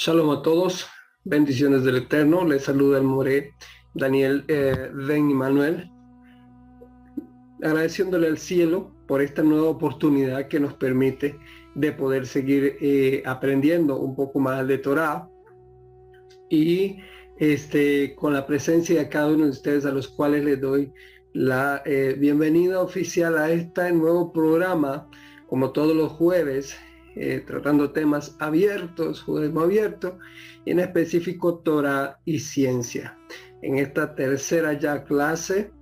Shalom a todos, bendiciones del Eterno, les saluda el More Daniel eh, Ben Manuel, agradeciéndole al cielo por esta nueva oportunidad que nos permite de poder seguir eh, aprendiendo un poco más de Torah y este, con la presencia de cada uno de ustedes a los cuales les doy la eh, bienvenida oficial a este nuevo programa, como todos los jueves, eh, tratando temas abiertos, judaísmo abierto, y en específico Torah y ciencia. En esta tercera ya clase,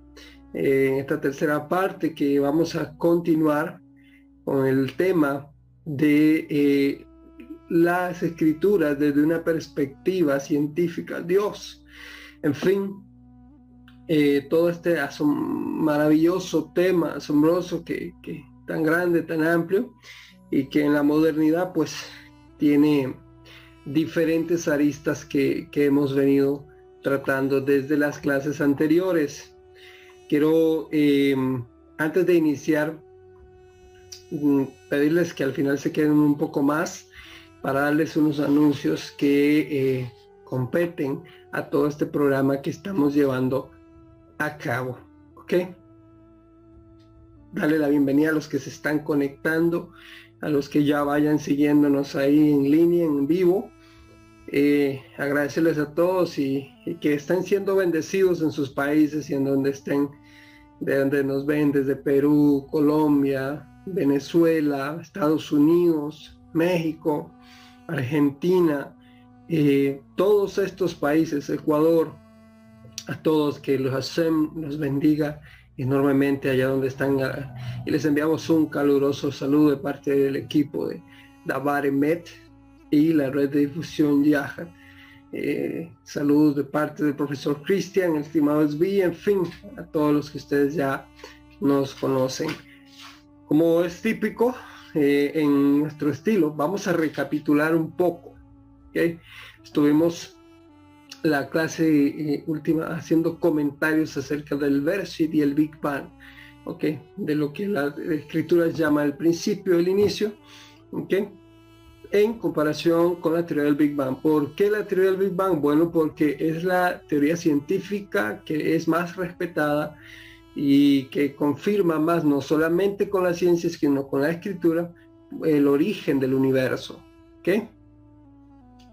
eh, en esta tercera parte que vamos a continuar con el tema de eh, las escrituras desde una perspectiva científica, Dios. En fin, todo este maravilloso tema, asombroso, que, que tan grande, tan amplio, y que en la modernidad pues tiene diferentes aristas que, hemos venido tratando desde las clases anteriores. Quiero, em, antes de iniciar, mm, pedirles que al final se queden un poco más para darles unos anuncios que eh, competen a todo este programa que estamos llevando a cabo. ¿Ok? Dale la bienvenida a los que se están conectando a los que ya vayan siguiéndonos ahí en línea, en vivo. Eh, agradecerles a todos y, que estén siendo bendecidos en sus países y en donde estén, de donde nos ven desde Perú, Colombia, Venezuela, Estados Unidos, México, Argentina, eh, todos estos países, Ecuador, a todos que los hacen, los bendiga enormemente allá donde están y les enviamos un caluroso saludo de parte del equipo de Dabar Met y la red de difusión Yahat. Eh, saludos de parte del profesor Cristian, estimado SB, en fin, a todos los que ustedes ya nos conocen. Como es típico eh, en nuestro estilo, vamos a recapitular un poco. Estuvimos la clase eh, última haciendo comentarios acerca del Versit y el Big Bang, ¿ok? De lo que la escritura llama el principio, el inicio, ¿ok? En comparación con la teoría del Big Bang. ¿Por qué la teoría del Big Bang? Bueno, porque es la teoría científica que es más respetada y que confirma más, no solamente con la ciencia, sino con la escritura, el origen del universo, ¿ok?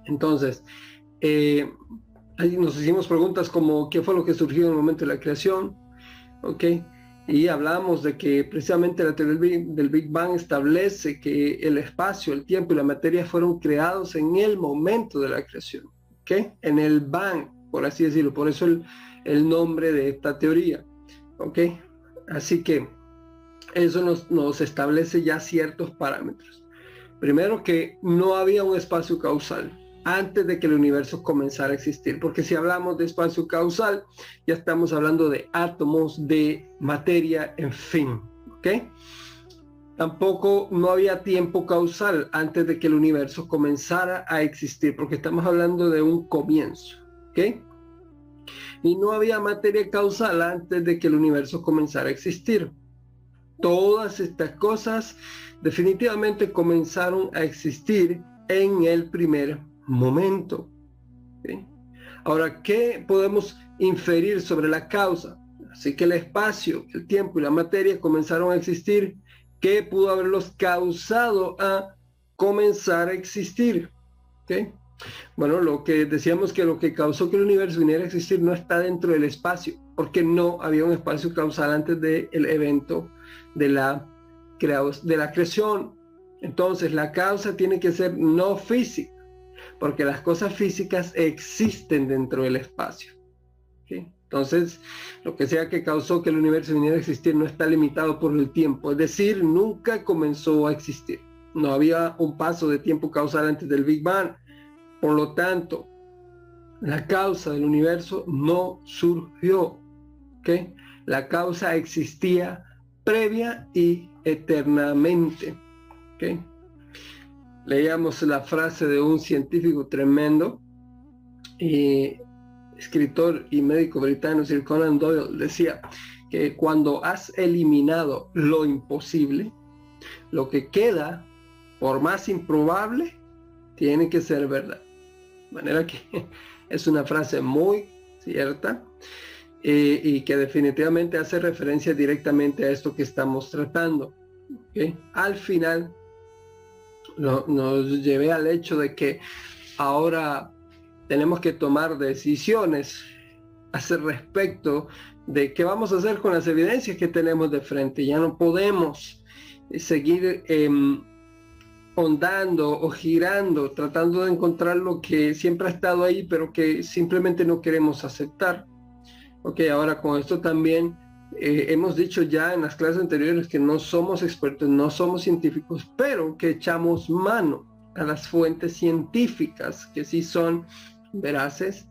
Entonces, eh, Ahí nos hicimos preguntas como qué fue lo que surgió en el momento de la creación, ¿ok? Y hablamos de que precisamente la teoría del Big Bang establece que el espacio, el tiempo y la materia fueron creados en el momento de la creación, ¿ok? En el Bang, por así decirlo, por eso el, nombre de esta teoría, ¿ok? Así que eso nos establece ya ciertos parámetros. Primero que no había un espacio causal, antes de que el universo comenzara a existir. Porque si hablamos de espacio causal, ya estamos hablando de átomos, de materia, en fin. ¿Ok? Tampoco no había tiempo causal antes de que el universo comenzara a existir, porque estamos hablando de un comienzo. ¿Ok? Y no había materia causal antes de que el universo comenzara a existir. Todas estas cosas definitivamente comenzaron a existir en el primer momento. Ahora, ¿qué podemos inferir sobre la causa? Así que el espacio, el tiempo y la materia comenzaron a existir. ¿Qué pudo haberlos causado a comenzar a existir? Bueno, lo que decíamos que lo que causó que el universo viniera a existir no está dentro del espacio, porque no había un espacio causal antes del evento de la creación. Entonces, la causa tiene que ser no física porque las cosas físicas existen dentro del espacio. Entonces, lo que sea que causó que el universo viniera a existir no está limitado por el tiempo, es decir, nunca comenzó a existir. No había un paso de tiempo causal antes del Big Bang. Por lo tanto, la causa del universo no surgió. La causa existía previa y eternamente. Leíamos la frase de un científico tremendo, y escritor y médico británico, Sir Conan Doyle, decía que cuando has eliminado lo imposible, lo que queda, por más improbable, tiene que ser verdad. De manera que es una frase muy cierta eh, y que definitivamente hace referencia directamente a esto que estamos tratando. Al final nos llevé al hecho de que ahora tenemos que tomar decisiones hacer respecto de qué vamos a hacer con las evidencias que tenemos de frente. Ya no podemos seguir eh, o girando, tratando de encontrar lo que siempre ha estado ahí, pero que simplemente no queremos aceptar. Ok, ahora con esto también eh, hemos dicho ya en las clases anteriores que no somos expertos, no somos científicos, pero que echamos mano a las fuentes científicas que sí son veraces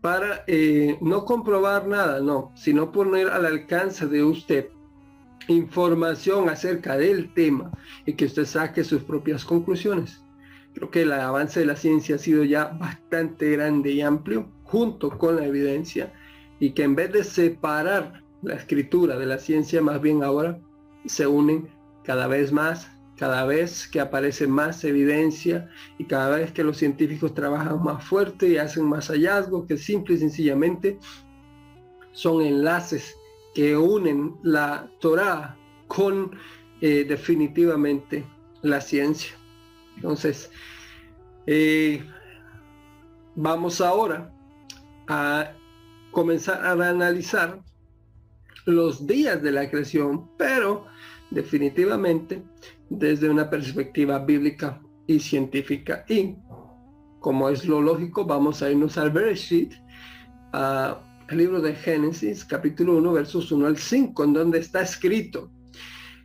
para eh, no comprobar nada, no, sino poner al alcance de usted información acerca del tema y que usted saque sus propias conclusiones. Creo que el avance de la ciencia ha sido ya bastante grande y amplio junto con la evidencia y que en vez de separar la escritura de la ciencia, más bien ahora se unen cada vez más, cada vez que aparece más evidencia y cada vez que los científicos trabajan más fuerte y hacen más hallazgos que simple y sencillamente son enlaces que unen la Torah con eh, definitivamente la ciencia. Entonces, eh, vamos ahora a comenzar a analizar los días de la creación, pero definitivamente desde una perspectiva bíblica y científica. Y como es lo lógico, vamos a irnos al Bereshit, al libro de Génesis, capítulo 1, versos 1 al 5, en donde está escrito,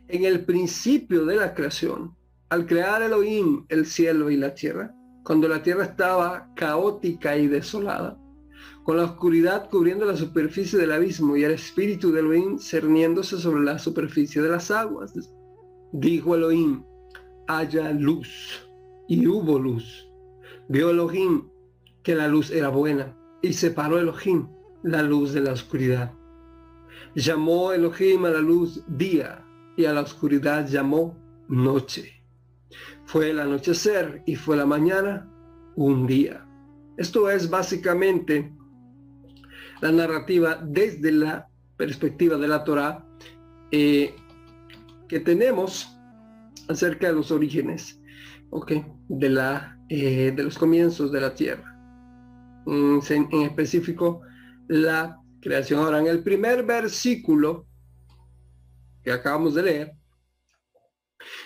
en el principio de la creación, al crear Elohim el cielo y la tierra, cuando la tierra estaba caótica y desolada, con la oscuridad cubriendo la superficie del abismo y el espíritu de Elohim cerniéndose sobre la superficie de las aguas. Dijo Elohim, haya luz, y hubo luz. Vio Elohim que la luz era buena, y separó Elohim la luz de la oscuridad. Llamó Elohim a la luz día, y a la oscuridad llamó noche. Fue el anochecer y fue la mañana un día. Esto es básicamente la narrativa desde la perspectiva de la Torah eh, que tenemos acerca de los orígenes okay, de, la, eh, de los comienzos de la tierra. Mm, en, específico, la creación. Ahora, en el primer versículo que acabamos de leer,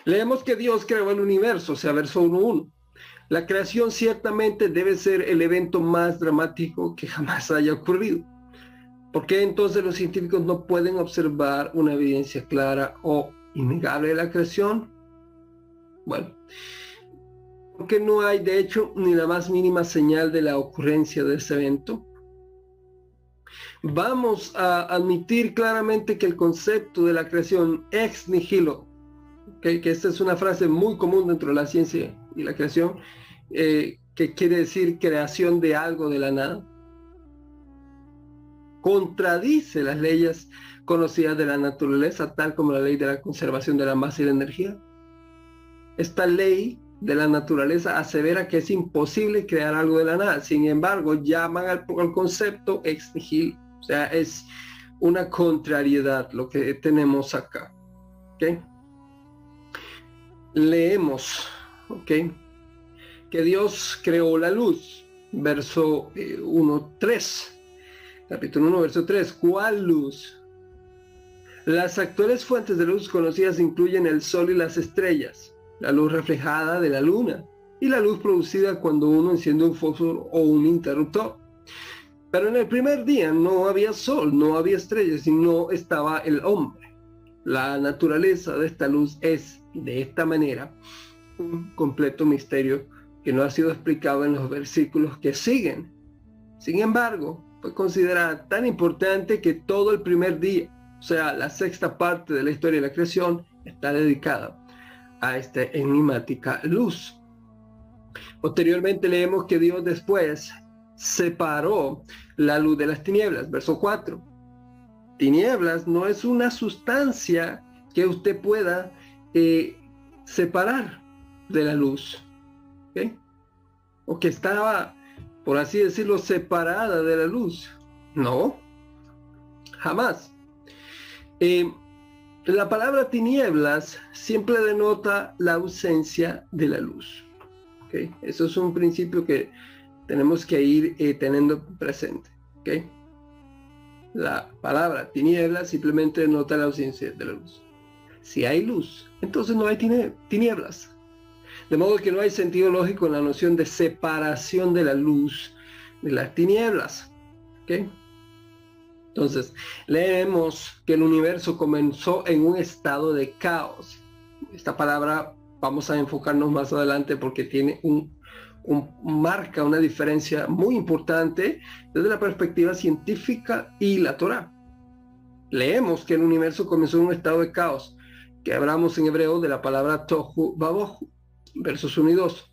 leemos que Dios creó el universo, o sea, verso 1.1. La creación ciertamente debe ser el evento más dramático que jamás haya ocurrido. ¿Por qué entonces los científicos no pueden observar una evidencia clara o innegable de la creación? Bueno, porque no hay de hecho ni la más mínima señal de la ocurrencia de ese evento. Vamos a admitir claramente que el concepto de la creación ex nihilo, que esta es una frase muy común dentro de la ciencia y la creación, eh, que quiere decir creación de algo de la nada, contradice las leyes conocidas de la naturaleza, tal como la ley de la conservación de la masa y la energía. Esta ley de la naturaleza asevera que es imposible crear algo de la nada. Sin embargo, llaman al, concepto ex. O sea, es una contrariedad lo que tenemos acá. Leemos, ¿ok? Que Dios creó la luz. Verso 1, eh, 3. Capítulo 1, verso 3. ¿Cuál luz? Las actuales fuentes de luz conocidas incluyen el sol y las estrellas la luz reflejada de la luna y la luz producida cuando uno enciende un fósforo o un interruptor. Pero en el primer día no había sol, no había estrellas y no estaba el hombre. La naturaleza de esta luz es, de esta manera, un completo misterio que no ha sido explicado en los versículos que siguen. Sin embargo, fue considerada tan importante que todo el primer día, o sea, la sexta parte de la historia de la creación, está dedicada a esta enigmática luz. Posteriormente leemos que Dios después separó la luz de las tinieblas, verso 4. Tinieblas no es una sustancia que usted pueda eh, separar de la luz. O que estaba por así decirlo, separada de la luz. No, jamás. Eh, la palabra tinieblas siempre denota la ausencia de la luz. Eso es un principio que tenemos que ir eh, teniendo presente. La palabra tinieblas simplemente denota la ausencia de la luz. Si hay luz, entonces no hay tinieblas. De modo que no hay sentido lógico en la noción de separación de la luz de las tinieblas. Entonces, leemos que el universo comenzó en un estado de caos. Esta palabra vamos a enfocarnos más adelante porque tiene un, marca una diferencia muy importante desde la perspectiva científica y la Torah. Leemos que el universo comenzó en un estado de caos, que hablamos en hebreo de la palabra tohu babohu, versos 1 y 2.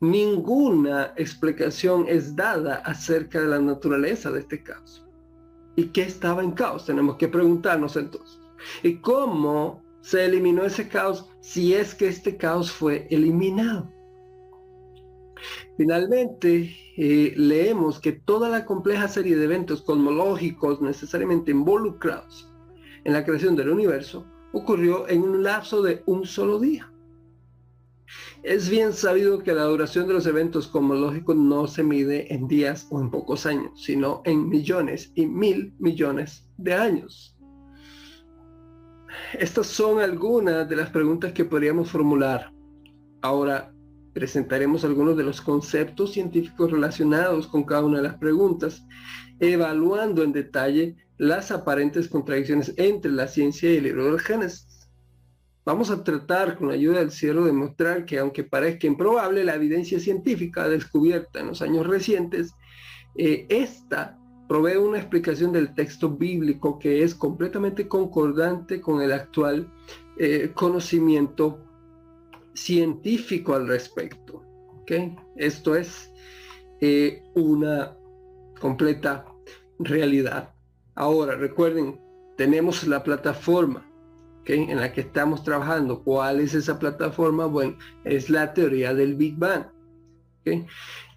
Ninguna explicación es dada acerca de la naturaleza de este caos. ¿Y qué estaba en caos? Tenemos que preguntarnos entonces. ¿Y cómo se eliminó ese caos si es que este caos fue eliminado? Finalmente, eh, leemos que toda la compleja serie de eventos cosmológicos necesariamente involucrados en la creación del universo ocurrió en un lapso de un solo día. Es bien sabido que la duración de los eventos cosmológicos no se mide en días o en pocos años, sino en millones y mil millones de años. Estas son algunas de las preguntas que podríamos formular. Ahora presentaremos algunos de los conceptos científicos relacionados con cada una de las preguntas, evaluando en detalle las aparentes contradicciones entre la ciencia y el libro del Génesis. Vamos a tratar con la ayuda del cielo de mostrar que aunque parezca improbable, la evidencia científica descubierta en los años recientes, eh, esta provee una explicación del texto bíblico que es completamente concordante con el actual eh, conocimiento científico al respecto. Esto es eh, una completa realidad. Ahora, recuerden, tenemos la plataforma en la que estamos trabajando. ¿Cuál es esa plataforma? Bueno, es la teoría del Big Bang.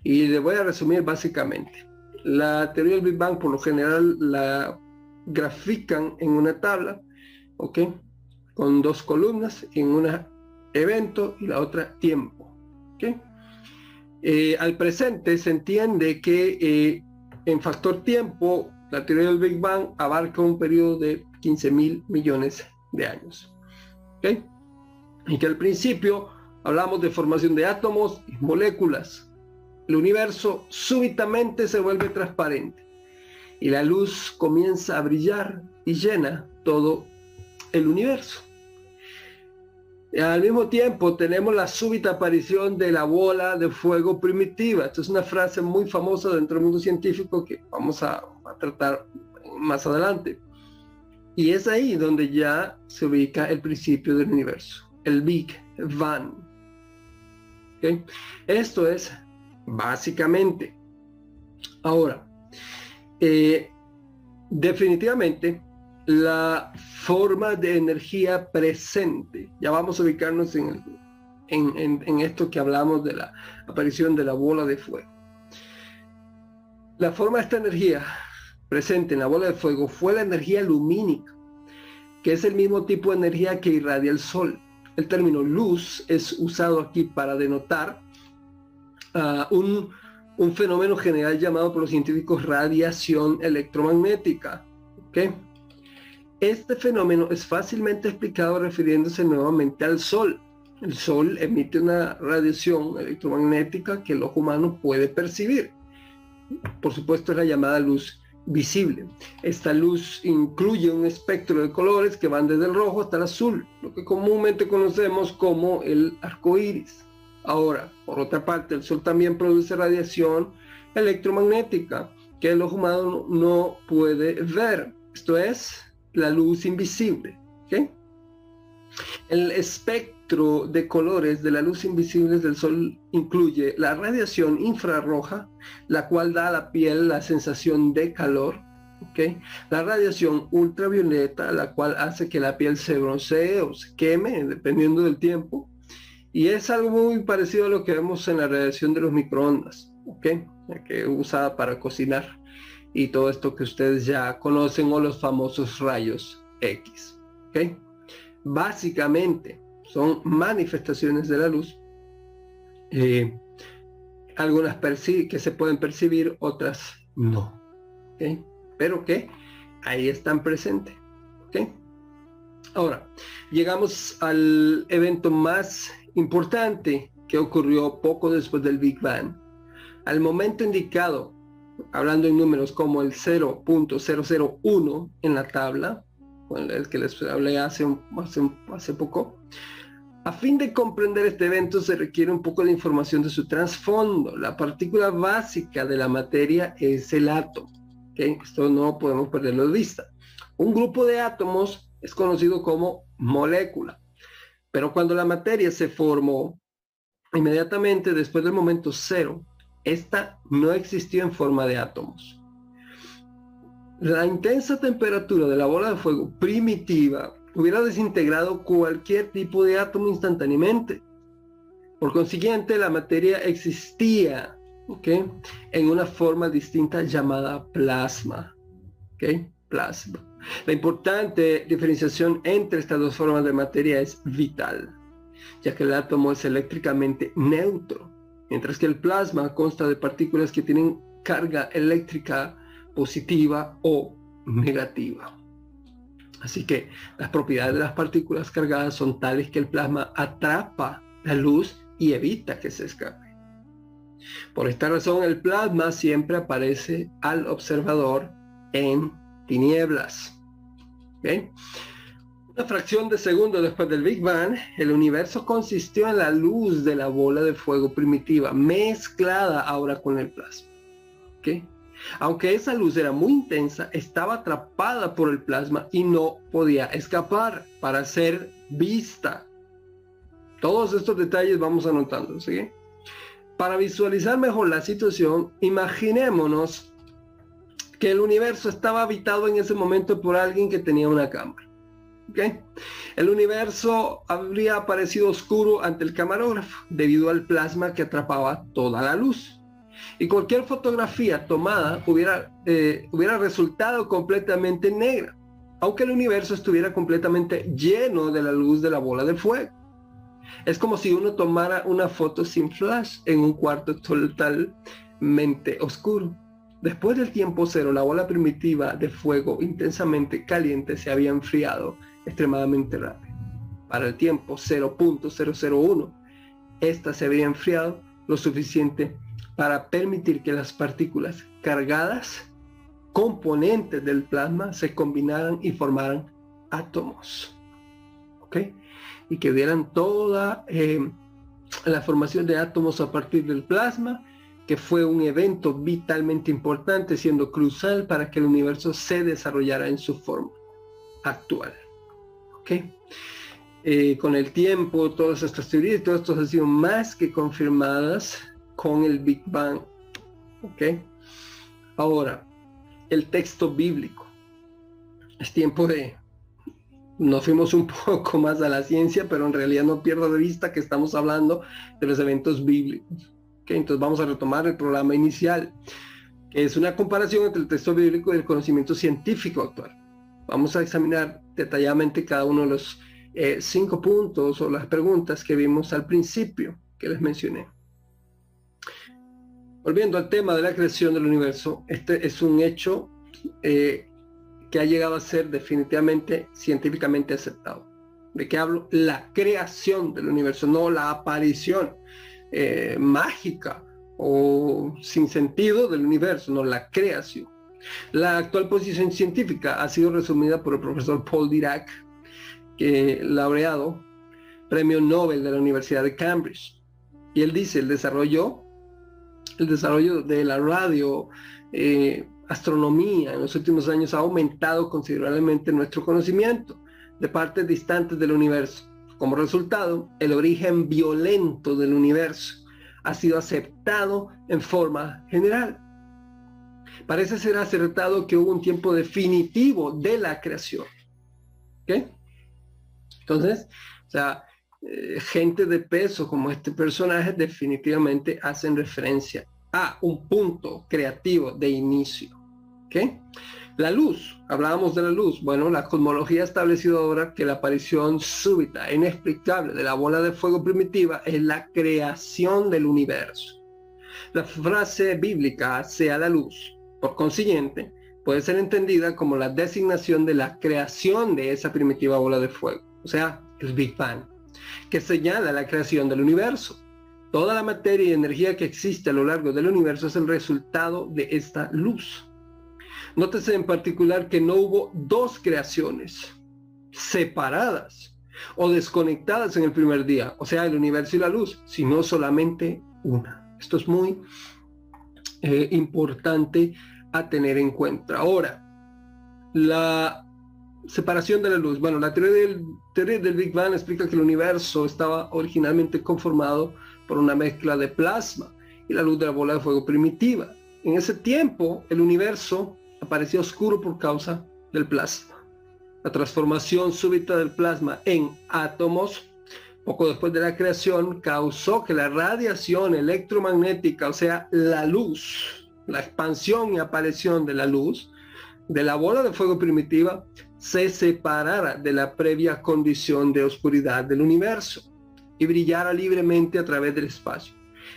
Y le voy a resumir básicamente. La teoría del Big Bang por lo general la grafican en una tabla, ¿ok? Con dos columnas, en una evento y la otra tiempo. Eh, al presente se entiende que eh, en factor tiempo la teoría del Big Bang abarca un periodo de 15 mil millones de años. Y que al principio hablamos de formación de átomos y moléculas. El universo súbitamente se vuelve transparente y la luz comienza a brillar y llena todo el universo. Y al mismo tiempo tenemos la súbita aparición de la bola de fuego primitiva. Esto es una frase muy famosa dentro del mundo científico que vamos a tratar más adelante. Y es ahí donde ya se ubica el principio del universo, el Big Bang. Esto es básicamente. Ahora, eh, definitivamente la forma de energía presente, ya vamos a ubicarnos en, en esto que hablamos de la aparición de la bola de fuego. La forma de esta energía presente en la bola de fuego fue la energía lumínica, que es el mismo tipo de energía que irradia el sol. El término luz es usado aquí para denotar ah, un, fenómeno general llamado por los científicos radiación electromagnética. Este fenómeno es fácilmente explicado refiriéndose nuevamente al sol. El sol emite una radiación electromagnética que el ojo humano puede percibir. Por supuesto es la llamada luz visible. Esta luz incluye un espectro de colores que van desde el rojo hasta el azul, lo que comúnmente conocemos como el arco iris. Ahora, por otra parte, el sol también produce radiación electromagnética que el ojo humano no puede ver. Esto es la luz invisible. El espectro de colores de la luz invisible del sol incluye la radiación infrarroja, la cual da a la piel la sensación de calor, La radiación ultravioleta, la cual hace que la piel se broncee o se queme, dependiendo del tiempo. Y es algo muy parecido a lo que vemos en la radiación de los microondas. Que usa para cocinar y todo esto que ustedes ya conocen o los famosos rayos X. Básicamente son manifestaciones de la luz, eh, algunas que se pueden percibir, otras no, ¿ok? Pero que ahí están presentes, ¿ok? Ahora, llegamos al evento más importante que ocurrió poco después del Big Bang. Al momento indicado, hablando en números como el 0.001 en la tabla, el que les hablé hace, hace, hace poco, a fin de comprender este evento se requiere un poco de información de su trasfondo. La partícula básica de la materia es el átomo. Esto no podemos perderlo de vista. Un grupo de átomos es conocido como molécula. Pero cuando la materia se formó, inmediatamente después del momento cero, esta no existió en forma de átomos. La intensa temperatura de la bola de fuego primitiva hubiera desintegrado cualquier tipo de átomo instantáneamente. Por consiguiente, la materia existía en una forma distinta llamada plasma. Plasma. La importante diferenciación entre estas dos formas de materia es vital, ya que el átomo es eléctricamente neutro, mientras que el plasma consta de partículas que tienen carga eléctrica positiva o negativa. Así que las propiedades de las partículas cargadas son tales que el plasma atrapa la luz y evita que se escape. Por esta razón el plasma siempre aparece al observador en tinieblas. Una fracción de segundo después del Big Bang, el universo consistió en la luz de la bola de fuego primitiva, mezclada ahora con el plasma. Aunque esa luz era muy intensa, estaba atrapada por el plasma y no podía escapar para ser vista. Todos estos detalles vamos anotando, ¿sí? Para visualizar mejor la situación, imaginémonos que el universo estaba habitado en ese momento por alguien que tenía una cámara. El universo habría aparecido oscuro ante el camarógrafo debido al plasma que atrapaba toda la luz. Y cualquier fotografía tomada hubiera, eh, hubiera resultado completamente negra, aunque el universo estuviera completamente lleno de la luz de la bola de fuego. Es como si uno tomara una foto sin flash en un cuarto totalmente oscuro. Después del tiempo cero, la bola primitiva de fuego intensamente caliente se había enfriado extremadamente rápido. Para el tiempo 0.001, esta se había enfriado lo suficiente para permitir que las partículas cargadas, componentes del plasma, se combinaran y formaran átomos. ¿Ok? Y que dieran toda eh, la formación de átomos a partir del plasma que fue un evento vitalmente importante, siendo crucial para que el universo se desarrollara en su forma actual. Eh, con el tiempo, todas estas teorías, todo esto han sido más que confirmadas con el Big Bang. Ahora, el texto bíblico. Es tiempo de... Nos fuimos un poco más a la ciencia, pero en realidad no pierdo de vista que estamos hablando de los eventos bíblicos entonces vamos a retomar el programa inicial, que es una comparación entre el texto bíblico y el conocimiento científico actual. Vamos a examinar detalladamente cada uno de los eh, cinco puntos o las preguntas que vimos al principio que les mencioné. Volviendo al tema de la creación del universo, este es un hecho eh, que ha llegado a ser definitivamente científicamente aceptado. ¿De qué hablo? La creación del universo, no la aparición. Eh, mágica o sin sentido del universo, no la creación. La actual posición científica ha sido resumida por el profesor Paul Dirac, laureado premio Nobel de la Universidad de Cambridge. Y él dice, el desarrollo, el desarrollo de la radio, eh, astronomía en los últimos años ha aumentado considerablemente nuestro conocimiento de partes distantes del universo. Como resultado, el origen violento del universo ha sido aceptado en forma general. Parece ser acertado que hubo un tiempo definitivo de la creación. ¿Ok? Entonces, o sea, eh, gente de peso como este personaje definitivamente hacen referencia a un punto creativo de inicio. ¿okay? La luz, hablábamos de la luz. Bueno, la cosmología ha establecido ahora que la aparición súbita, inexplicable de la bola de fuego primitiva es la creación del universo. La frase bíblica sea la luz, por consiguiente, puede ser entendida como la designación de la creación de esa primitiva bola de fuego, o sea, el Big Bang, que señala la creación del universo. Toda la materia y energía que existe a lo largo del universo es el resultado de esta luz. Nótese en particular que no hubo dos creaciones separadas o desconectadas en el primer día, o sea, el universo y la luz, sino solamente una. Esto es muy eh, importante a tener en cuenta. Ahora, la separación de la luz. Bueno, la teoría del, teoría del Big Bang explica que el universo estaba originalmente conformado por una mezcla de plasma y la luz de la bola de fuego primitiva. En ese tiempo, el universo aparecía oscuro por causa del plasma. La transformación súbita del plasma en átomos, poco después de la creación, causó que la radiación electromagnética, o sea, la luz, la expansión y aparición de la luz, de la bola de fuego primitiva, se separara de la previa condición de oscuridad del universo y brillara libremente a través del espacio.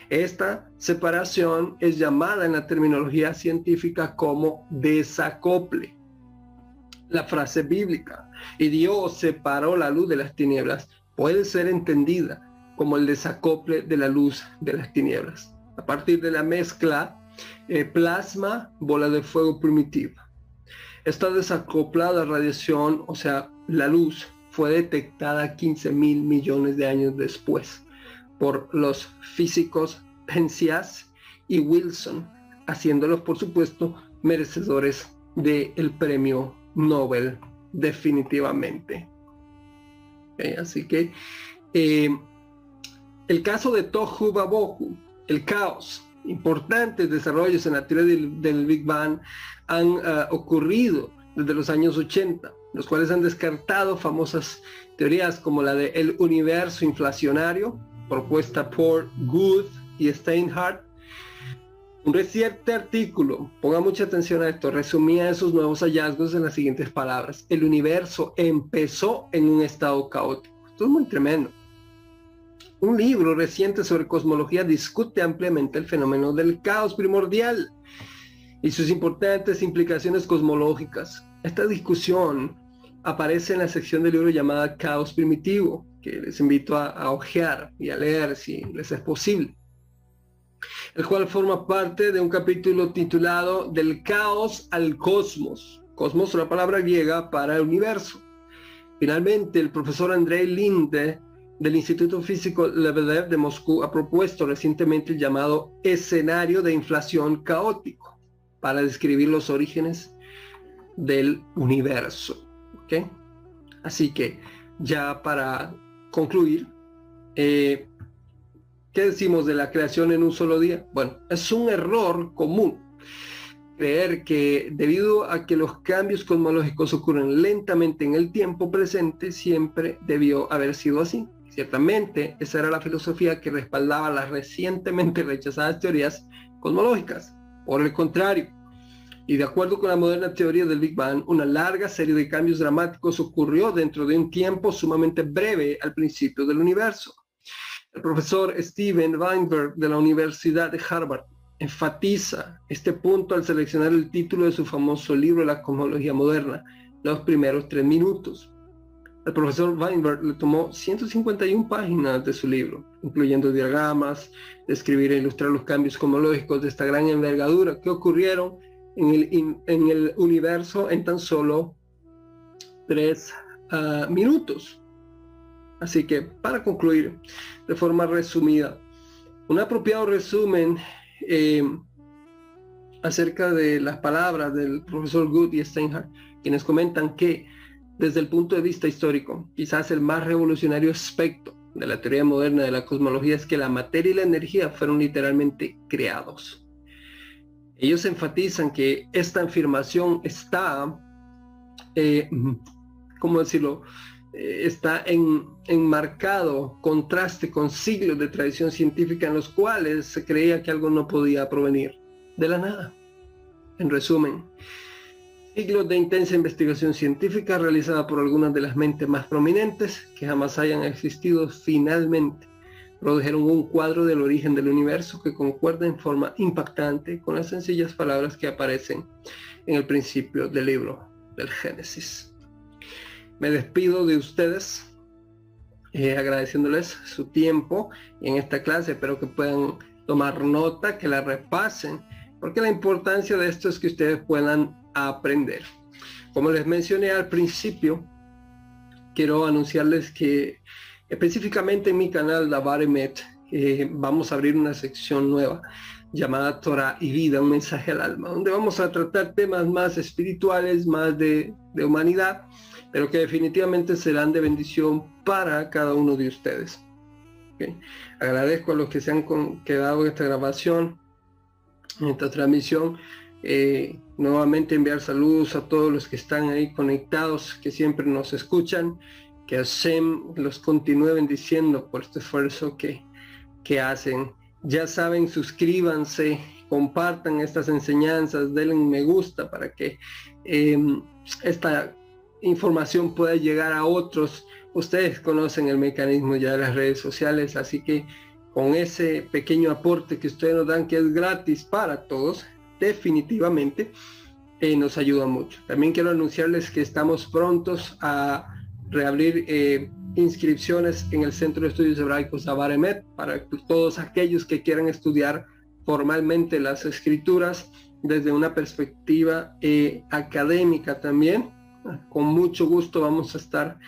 Esta separación es llamada en la terminología científica como desacople. La frase bíblica, y Dios separó la luz de las tinieblas, puede ser entendida como el desacople de la luz de las tinieblas. A partir de la mezcla eh, plasma, bola de fuego primitiva. Esta desacoplada radiación, o sea, la luz, fue detectada 15 mil millones de años después por los físicos Penzias y Wilson, haciéndolos por supuesto merecedores del premio Nobel definitivamente. así que eh, el caso de Tohu Babohu, el caos, importantes desarrollos en la teoría del, Big Bang han ah, ocurrido desde los años 80, los cuales han descartado famosas teorías como la de el universo inflacionario, propuesta por Good y Steinhardt. Un reciente artículo, ponga mucha atención a esto, resumía esos nuevos hallazgos en las siguientes palabras. El universo empezó en un estado caótico. Esto es muy tremendo. Un libro reciente sobre cosmología discute ampliamente el fenómeno del caos primordial y sus importantes implicaciones cosmológicas. Esta discusión aparece en la sección del libro llamada Caos Primitivo, que les invito a, a ojear y a leer si les es posible, el cual forma parte de un capítulo titulado Del caos al cosmos. Cosmos es una palabra griega para el universo. Finalmente, el profesor Andrei Linde del Instituto Físico Lebedev de Moscú ha propuesto recientemente el llamado escenario de inflación caótico para describir los orígenes del universo. Así que ya para concluir, eh, ¿qué decimos de la creación en un solo día? Bueno, es un error común creer que debido a que los cambios cosmológicos ocurren lentamente en el tiempo presente, siempre debió haber sido así. Ciertamente, esa era la filosofía que respaldaba las recientemente rechazadas teorías cosmológicas. Por el contrario, y de acuerdo con la moderna teoría del Big Bang, una larga serie de cambios dramáticos ocurrió dentro de un tiempo sumamente breve al principio del universo. El profesor Steven Weinberg de la Universidad de Harvard enfatiza este punto al seleccionar el título de su famoso libro La cosmología moderna, los primeros tres minutos. El profesor Weinberg le tomó 151 páginas de su libro, incluyendo diagramas, describir e ilustrar los cambios cosmológicos de esta gran envergadura que ocurrieron en el, universo en tan solo tres ah, minutos. Así que para concluir de forma resumida, un apropiado resumen eh, acerca de las palabras del profesor Good y Steinhardt, quienes comentan que desde el punto de vista histórico, quizás el más revolucionario aspecto de la teoría moderna de la cosmología es que la materia y la energía fueron literalmente creados. Ellos enfatizan que esta afirmación está, eh, ¿cómo decirlo?, eh, está en enmarcado contraste con siglos de tradición científica en los cuales se creía que algo no podía provenir de la nada. En resumen, siglos de intensa investigación científica realizada por algunas de las mentes más prominentes que jamás hayan existido finalmente produjeron un cuadro del origen del universo que concuerda en forma impactante con las sencillas palabras que aparecen en el principio del libro del Génesis. Me despido de ustedes eh, agradeciéndoles su tiempo en esta clase. Espero que puedan tomar nota, que la repasen, porque la importancia de esto es que ustedes puedan aprender. Como les mencioné al principio, quiero anunciarles que específicamente en mi canal Davaremet eh, vamos a abrir una sección nueva llamada Torah y vida, un mensaje al alma, donde vamos a tratar temas más espirituales, más de, humanidad, pero que definitivamente serán de bendición para cada uno de ustedes. Agradezco a los que se han quedado en esta grabación, en esta transmisión. Eh, nuevamente enviar saludos a todos los que están ahí conectados, que siempre nos escuchan, que Hashem los continúe bendiciendo por este esfuerzo que, que hacen ya saben, suscríbanse, compartan estas enseñanzas, denle me gusta para que em, esta información pueda llegar a otros. Ustedes conocen el mecanismo ya de las redes sociales, así que con ese pequeño aporte que ustedes nos dan, que es gratis para todos, definitivamente eh, nos ayuda mucho. También quiero anunciarles que estamos prontos a reabrir eh, inscripciones en el Centro de Estudios Hebraicos Avaremet para todos aquellos que quieran estudiar formalmente las escrituras desde una perspectiva eh, académica también. Con mucho gusto vamos a estar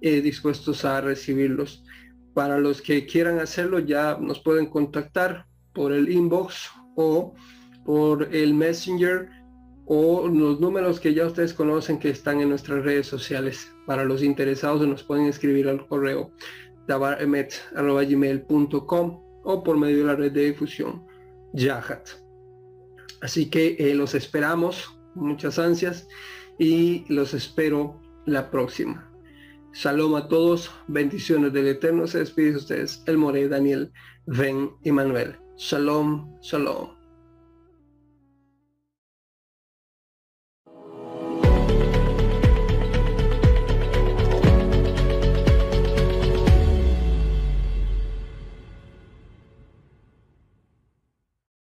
dispuestos a recibirlos. Para los que quieran hacerlo ya nos pueden contactar por el inbox o por el messenger o los números que ya ustedes conocen que están en nuestras redes sociales. Para los interesados nos pueden escribir al correo gmail.com o por medio de la red de difusión Yahat. Así que eh, los esperamos, muchas ansias, y los espero la próxima. Shalom a todos, bendiciones del Eterno. Se despide de ustedes el More Daniel Ben Manuel. Shalom, shalom.